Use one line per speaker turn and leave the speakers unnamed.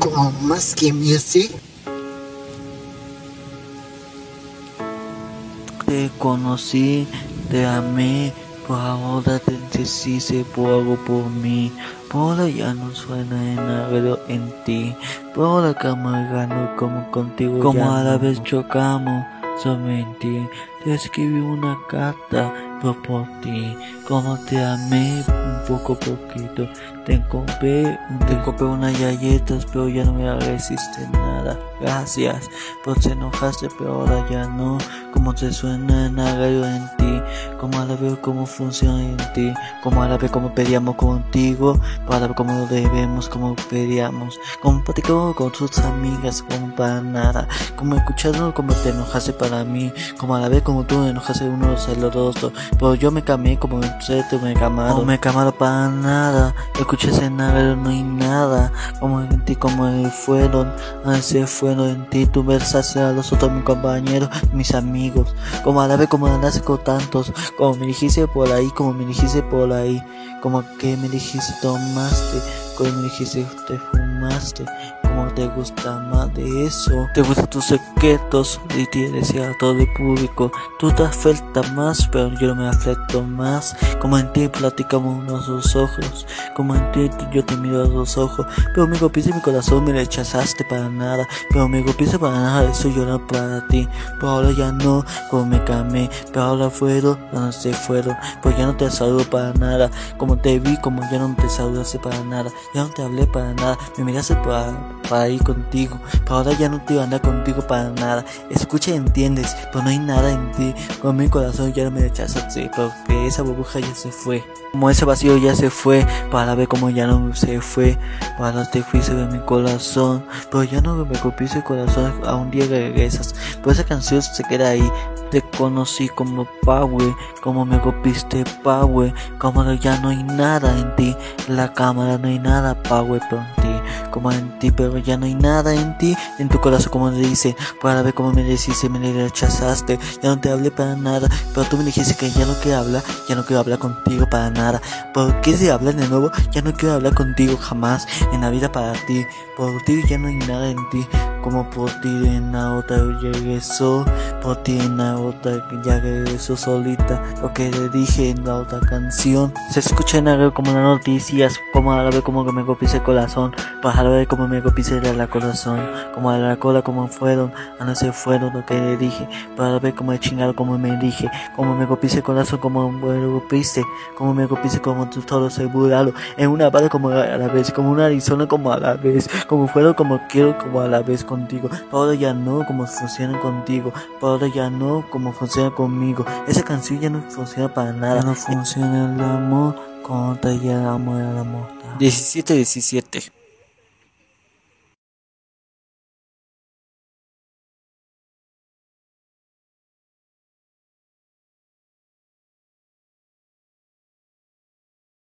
con más que music.
Te conocí, te amé, por ahora te deshice por algo por mí. Por ahora ya no suena en algo en ti. Por ahora gano como contigo. Como a la vez chocamos ti. Te escribí una carta por ti. Como te amé un poco poquito. Te compré, te compré unas galletas, pero ya no me resiste nada. Gracias por se enojaste, pero ahora ya no. Como te suena en algo en ti. Como a la vez cómo funciona en ti. Como a la vez como pedíamos contigo. Para ver cómo debemos, como pedíamos. Como platicamos con tus amigas, como para nada. Como escuchando como te enojaste para mí. Como a la vez como tú enojaste uno celoso. Pero yo me cambié como sé, tú me camaron. No me camaron para nada. Escuché nada, no hay nada. Como en ti, como fueron. se fueron en ti. Tú versaste a los otros mis compañeros, mis amigos. Como a la vez como andaste con tantos. Como me dijiste por ahí, como me dijiste por ahí. Como que me dijiste tomaste. Como me dijiste te fumaste como te gusta más de eso. Te gustan tus secretos y tienes a todo el público. Tú te afectas más, pero yo no me afecto más. Como en ti platicamos unos ojos. Como en ti yo te miro a los ojos. Pero me golpeaste mi corazón, me rechazaste para nada. Pero me golpeaste para nada, eso yo no para ti. Pero ahora ya no, como me camé. Pero ahora fueron, no se fueron. Pues ya no te saludo para nada. Como te vi, como ya no te saludaste para nada. Ya no te hablé para nada. Me miraste para para ir contigo. Pero ahora ya no te voy a andar contigo para nada. Escucha y entiendes, pero no hay nada en ti. Con mi corazón ya no me rechazaste, porque esa burbuja ya se fue. Como ese vacío ya se fue, para ver cómo ya no se fue. Para te fuiste de mi corazón, pero ya no me copies el corazón. A un día regresas, pero esa canción se queda ahí. Te conocí como Power, como me copiste Power, como ya no hay nada en ti, en la cámara no hay nada Power por ti, como en ti, pero ya no hay nada en ti, en tu corazón como le dice, para ver cómo me decís, me rechazaste, ya no te hablé para nada, pero tú me dijiste que ya no quiero hablar, ya no quiero hablar contigo para nada, ¿por qué si hablas de nuevo? Ya no quiero hablar contigo jamás, en la vida para ti, por ti ya no hay nada en ti, como por ti en la otra regresó, por ti en la otra ya regresó solita, lo que le dije en la otra canción, se escucha en algo como las noticias, como a la vez como que me copié el corazón, para ver como me copié la corazón, como a la cola como fueron, a no se fueron lo que le dije, para ver como chingado como me dije, como me copié el corazón, como me copié, como me copié como todo se burlado, en una parte como a la vez, como una Arizona como a la vez, como fueron como quiero como a la vez contigo. Ahora ya no como funciona contigo. Ahora ya no como funciona conmigo. Esa canción ya no funciona para nada. Ya no funciona el amor. Cuando ya amor el amor. 17-17.